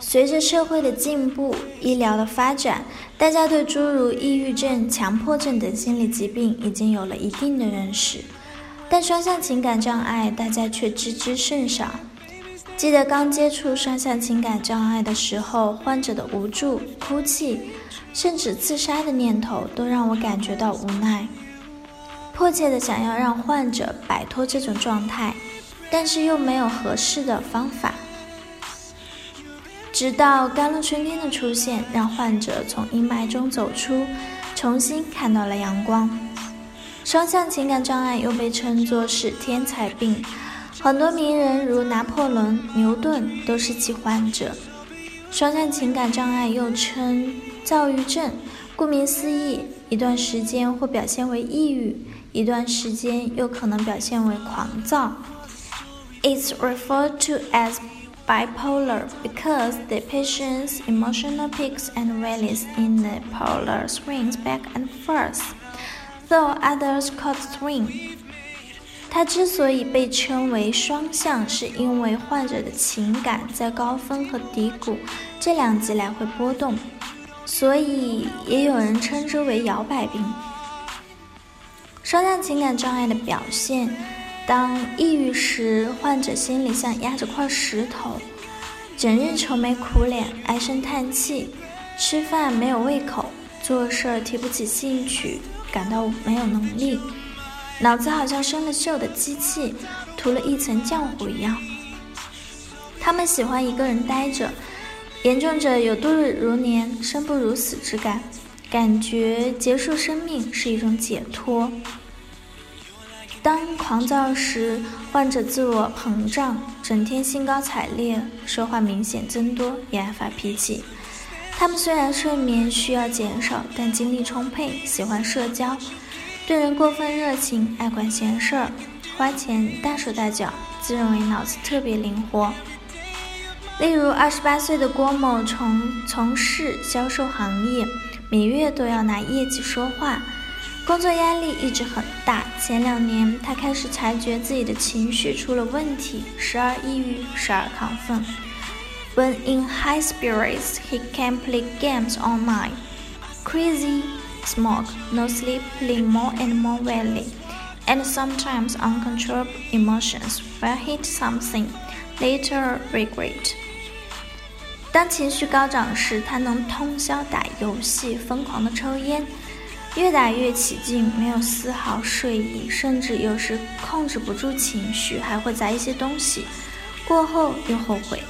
随着社会的进步、医疗的发展，大家对诸如抑郁症、强迫症等心理疾病已经有了一定的认识，但双向情感障碍大家却知之甚少。记得刚接触双向情感障碍的时候，患者的无助、哭泣，甚至自杀的念头，都让我感觉到无奈，迫切的想要让患者摆脱这种状态，但是又没有合适的方法。直到甘露春天的出现，让患者从阴霾中走出，重新看到了阳光。双向情感障碍又被称作是天才病，很多名人如拿破仑、牛顿都是其患者。双向情感障碍又称躁郁症，顾名思义，一段时间会表现为抑郁，一段时间又可能表现为狂躁。It's referred to as bipolar because the patient's emotional peaks and valleys in the polar swings back and forth, though others call swing. 它之所以被称为双向，是因为患者的情感在高峰和低谷这两极来回波动，所以也有人称之为摇摆病。双向情感障碍的表现。当抑郁时，患者心里像压着块石头，整日愁眉苦脸、唉声叹气，吃饭没有胃口，做事儿提不起兴趣，感到没有能力，脑子好像生了锈的机器，涂了一层浆糊一样。他们喜欢一个人呆着，严重者有度日如年、生不如死之感，感觉结束生命是一种解脱。当狂躁时，患者自我膨胀，整天兴高采烈，说话明显增多，也爱发脾气。他们虽然睡眠需要减少，但精力充沛，喜欢社交，对人过分热情，爱管闲事儿，花钱大手大脚，自认为脑子特别灵活。例如，二十八岁的郭某从从事销售行业，每月都要拿业绩说话。工作压力一直很大，前两年他开始察觉自己的情绪出了问题，时而抑郁，时而亢奋。When in high spirits, he can play games online, Crazy, smoke, no sleep, play more and more wildly, and sometimes uncontrollable emotions will hit something, later regret. 当情绪高涨时，他能通宵打游戏，疯狂的抽烟。越打越起劲，没有丝毫睡意，甚至有时控制不住情绪，还会砸一些东西。过后又后悔，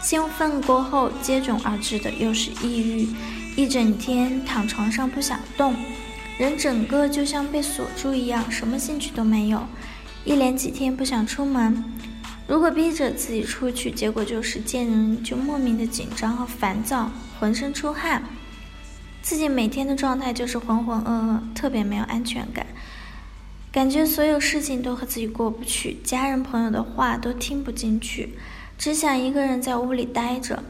兴奋过后接踵而至的又是抑郁，一整天躺床上不想动，人整个就像被锁住一样，什么兴趣都没有。一连几天不想出门，如果逼着自己出去，结果就是见人就莫名的紧张和烦躁，浑身出汗。自己每天的状态就是浑浑噩噩，特别没有安全感，感觉所有事情都和自己过不去，家人朋友的话都听不进去，只想一个人在屋里待着，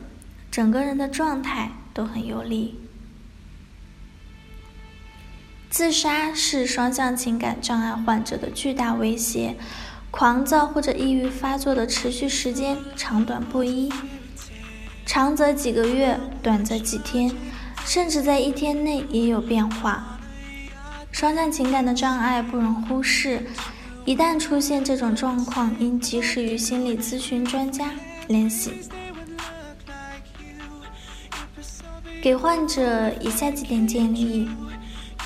整个人的状态都很游离。自杀是双向情感障碍患者的巨大威胁，狂躁或者抑郁发作的持续时间长短不一，长则几个月，短则几天。甚至在一天内也有变化。双向情感的障碍不容忽视，一旦出现这种状况，应及时与心理咨询专家联系。给患者以下几点建议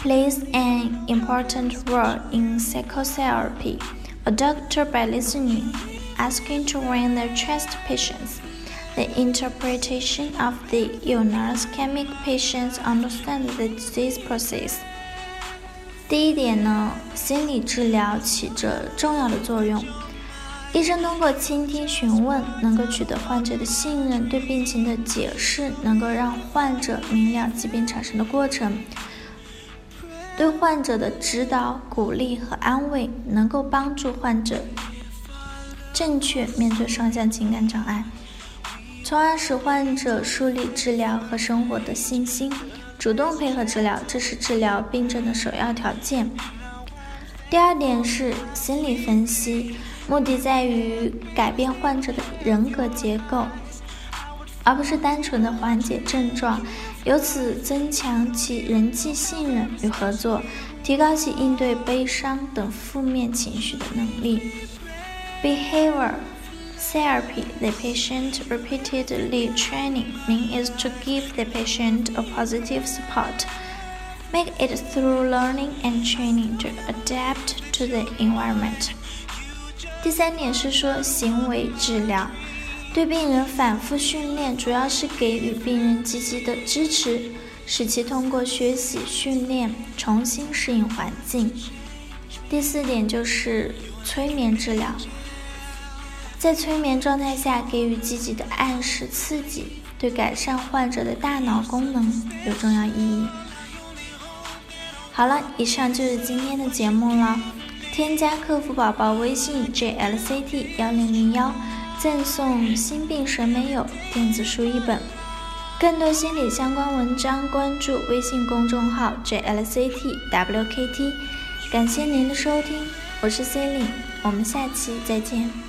：Plays an important role in psychotherapy. A doctor, by listening, asking to win the trust patients. The interpretation of the illness can make patients understand the disease process. 第一点呢，心理治疗起着重要的作用。医生通过倾听、询问，能够取得患者的信任；对病情的解释，能够让患者明了疾病产生的过程；对患者的指导、鼓励和安慰，能够帮助患者正确面对双向情感障碍，从而使患者树立治疗和生活的信心，主动配合治疗，这是治疗病症的首要条件。第二点是心理分析。目的在于改变患者的人格结构，而不是单纯的缓解症状，由此增强其人际信任与合作，提高其应对悲伤等负面情绪的能力。Behavior therapy, the patient repeatedly training mean is to give the patient a positive support, make it through learning and training to adapt to the environment. 第三点是说行为治疗，对病人反复训练，主要是给予病人积极的支持，使其通过学习训练重新适应环境。第四点就是催眠治疗， 在催眠状态下给予积极的暗示刺激，对改善患者的大脑功能有重要意义。好了，以上就是今天的节目了。添加客服宝宝微信 jlct 幺零零幺，赠送心病神没有电子书一本。更多心理相关文章，关注微信公众号 jlct wkt。感谢您的收听，我是 c e l i n e 我们下期再见。